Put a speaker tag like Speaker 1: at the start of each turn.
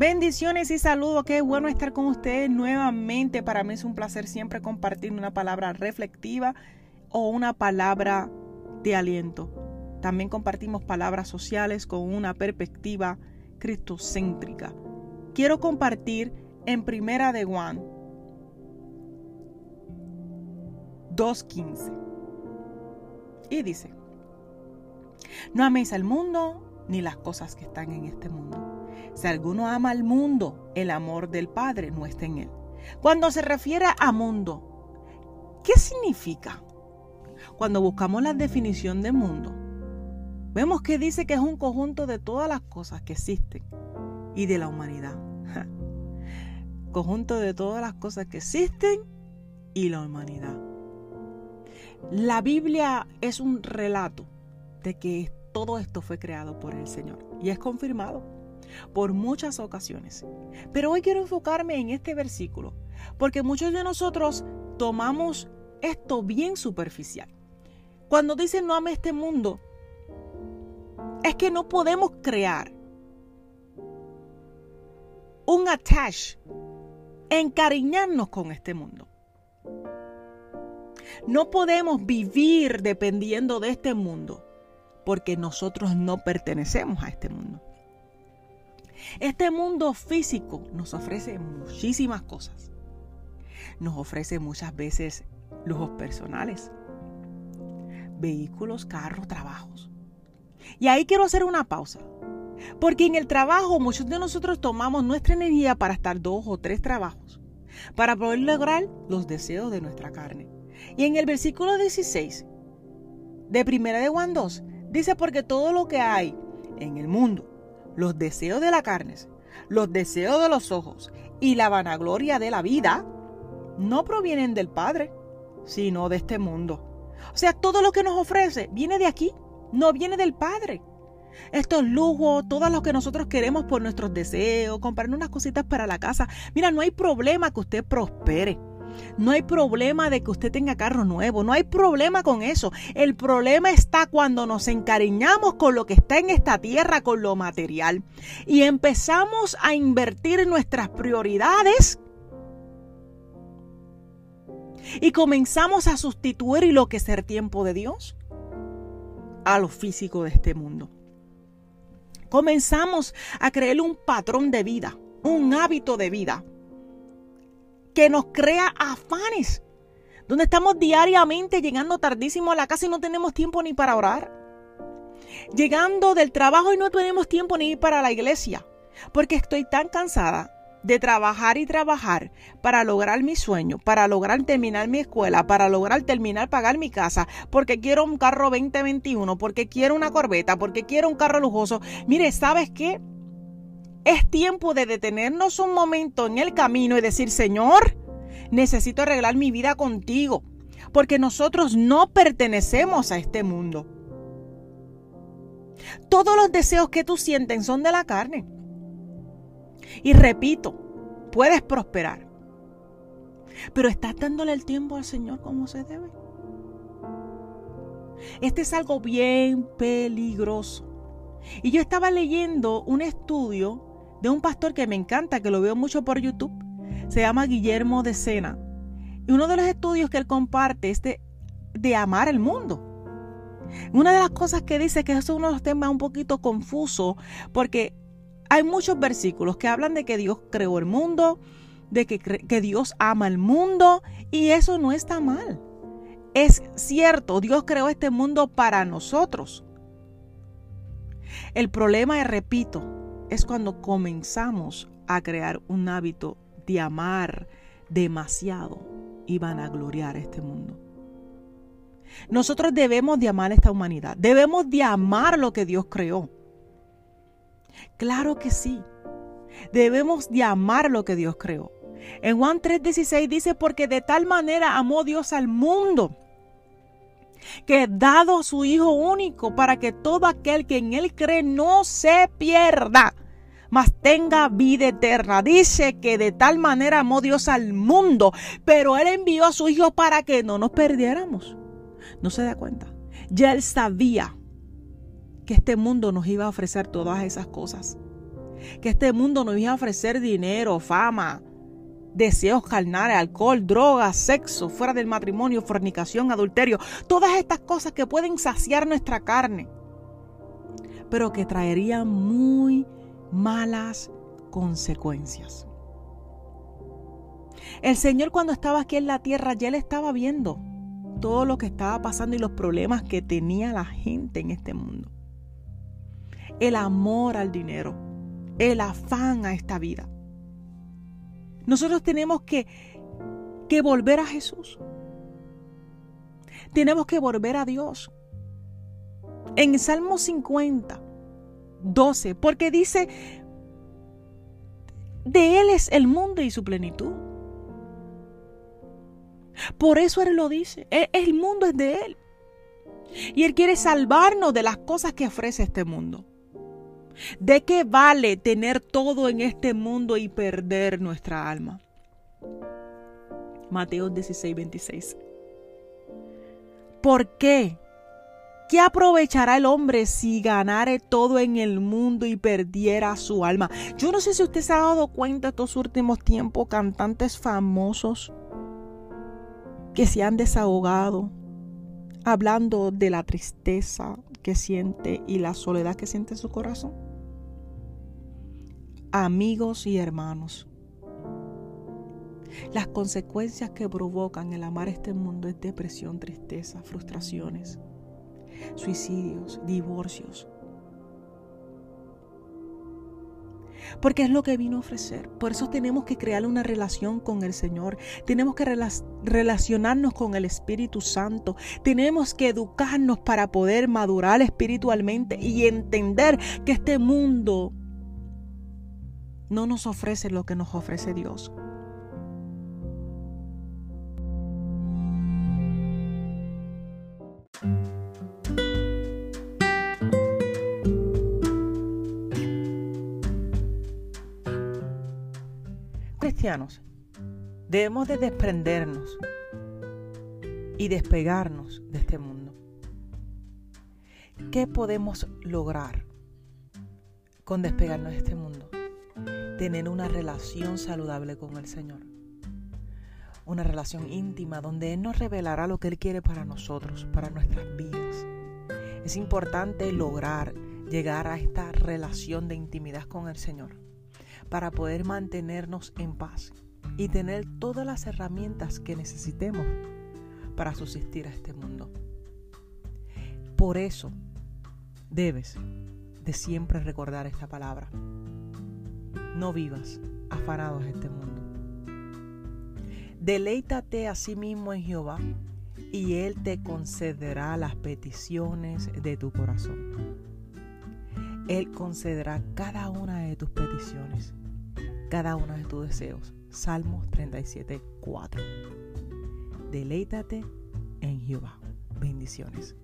Speaker 1: Bendiciones y saludos, qué bueno estar con ustedes nuevamente. Para mí es un placer siempre compartir una palabra reflectiva o una palabra de aliento. También compartimos palabras sociales con una perspectiva cristocéntrica. Quiero compartir en Primera de Juan 2.15. Y dice, no améis al mundo ni las cosas que están en este mundo. Si alguno ama al mundo, el amor del Padre no está en él. Cuando se refiere a mundo, ¿qué significa? Cuando buscamos la definición de mundo, vemos que dice que es un conjunto de todas las cosas que existen y de la humanidad. conjunto de todas las cosas que existen y la humanidad. La Biblia es un relato de que todo esto fue creado por el Señor y es confirmado por muchas ocasiones. Pero hoy quiero enfocarme en este versículo porque muchos de nosotros tomamos esto bien superficial. Cuando dicen no ame este mundo, es que no podemos crear un attach, encariñarnos con este mundo. No podemos vivir dependiendo de este mundo porque nosotros no pertenecemos a este mundo. Este mundo físico nos ofrece muchísimas cosas. Nos ofrece muchas veces lujos personales, vehículos, carros, trabajos. Y ahí quiero hacer una pausa. Porque en el trabajo muchos de nosotros tomamos nuestra energía para estar dos o tres trabajos, para poder lograr los deseos de nuestra carne. Y en el versículo 16 de Primera de Juan 2 dice porque todo lo que hay en el mundo, los deseos de la carne, los deseos de los ojos y la vanagloria de la vida, no provienen del Padre, sino de este mundo. O sea, todo lo que nos ofrece viene de aquí, no viene del Padre. Estos lujos, todo lo que nosotros queremos por nuestros deseos, comprar unas cositas para la casa. Mira, no hay problema que usted prospere. No hay problema de que usted tenga carro nuevo, no hay problema con eso. El problema está cuando nos encariñamos con lo que está en esta tierra, con lo material, y empezamos a invertir nuestras prioridades y comenzamos a sustituir lo que es el tiempo de Dios a lo físico de este mundo. Comenzamos a creer un patrón de vida, un hábito de vida que nos crea afanes, donde estamos diariamente llegando tardísimo a la casa y no tenemos tiempo ni para orar. Llegando del trabajo y no tenemos tiempo ni para la iglesia, porque estoy tan cansada de trabajar y trabajar para lograr mi sueño, para lograr terminar mi escuela, para lograr terminar pagar mi casa, porque quiero un carro 2021, porque quiero una corbeta, porque quiero un carro lujoso. Mire, ¿sabes qué? Es tiempo de detenernos un momento en el camino y decir, Señor, necesito arreglar mi vida contigo, porque nosotros no pertenecemos a este mundo. Todos los deseos que tú sientes son de la carne. Y repito, puedes prosperar, pero estás dándole el tiempo al Señor como se debe. Este es algo bien peligroso. Y yo estaba leyendo un estudio de un pastor que me encanta, que lo veo mucho por YouTube. Se llama Guillermo de Sena. Y uno de los estudios que él comparte es de, amar el mundo. Una de las cosas que dice que es uno de los temas un poquito confuso, porque hay muchos versículos que hablan de que Dios creó el mundo, de que, que Dios ama el mundo, y eso no está mal. Es cierto, Dios creó este mundo para nosotros. El problema, repito, es cuando comenzamos a crear un hábito de amar demasiado y vanagloriar este mundo. Nosotros debemos de amar esta humanidad, debemos de amar lo que Dios creó. Claro que sí, debemos de amar lo que Dios creó. En Juan 3:16 dice, porque de tal manera amó Dios al mundo que dado a su Hijo único para que todo aquel que en Él cree no se pierda, mas tenga vida eterna. Dice que de tal manera amó Dios al mundo, pero Él envió a su Hijo para que no nos perdiéramos. No se da cuenta. Ya Él sabía que este mundo nos iba a ofrecer todas esas cosas. que este mundo nos iba a ofrecer dinero, fama, deseos carnales, alcohol, drogas, sexo, fuera del matrimonio, fornicación, adulterio, todas estas cosas que pueden saciar nuestra carne, pero que traerían muy malas consecuencias. El Señor cuando estaba aquí en la tierra ya le estaba viendo todo lo que estaba pasando y los problemas que tenía la gente en este mundo. El amor al dinero, el afán a esta vida. Nosotros tenemos que, que volver a Jesús. Tenemos que volver a Dios. En Salmo 50, 12, porque dice, de Él es el mundo y su plenitud. Por eso Él lo dice. El mundo es de Él. Y Él quiere salvarnos de las cosas que ofrece este mundo. ¿De qué vale tener todo en este mundo y perder nuestra alma? Mateo 16, 26. ¿Por qué? ¿Qué aprovechará el hombre si ganare todo en el mundo y perdiera su alma? Yo no sé si usted se ha dado cuenta estos últimos tiempos, cantantes famosos que se han desahogado hablando de la tristeza que siente y la soledad que siente en su corazón. Amigos y hermanos, las consecuencias que provocan el amar este mundo es depresión, tristeza, frustraciones, suicidios, divorcios, porque es lo que vino a ofrecer. Por eso tenemos que crear una relación con el Señor, tenemos que relacionarnos con el Espíritu Santo, tenemos que educarnos para poder madurar espiritualmente y entender que este mundo no nos ofrece lo que nos ofrece Dios. Cristianos debemos de desprendernos y despegarnos de este mundo. ¿Qué podemos lograr con despegarnos de este mundo? Tener una relación saludable con el Señor. Una relación íntima donde Él nos revelará lo que Él quiere para nosotros, para nuestras vidas. Es importante lograr llegar a esta relación de intimidad con el Señor para poder mantenernos en paz y tener todas las herramientas que necesitemos para subsistir a este mundo. Por eso debes de siempre recordar esta palabra. No vivas afanados este mundo. Deleítate a sí mismo en Jehová y Él te concederá las peticiones de tu corazón. Él concederá cada una de tus peticiones cada uno de tus deseos. Salmos 37, 4. Deleítate en Jehová. Bendiciones.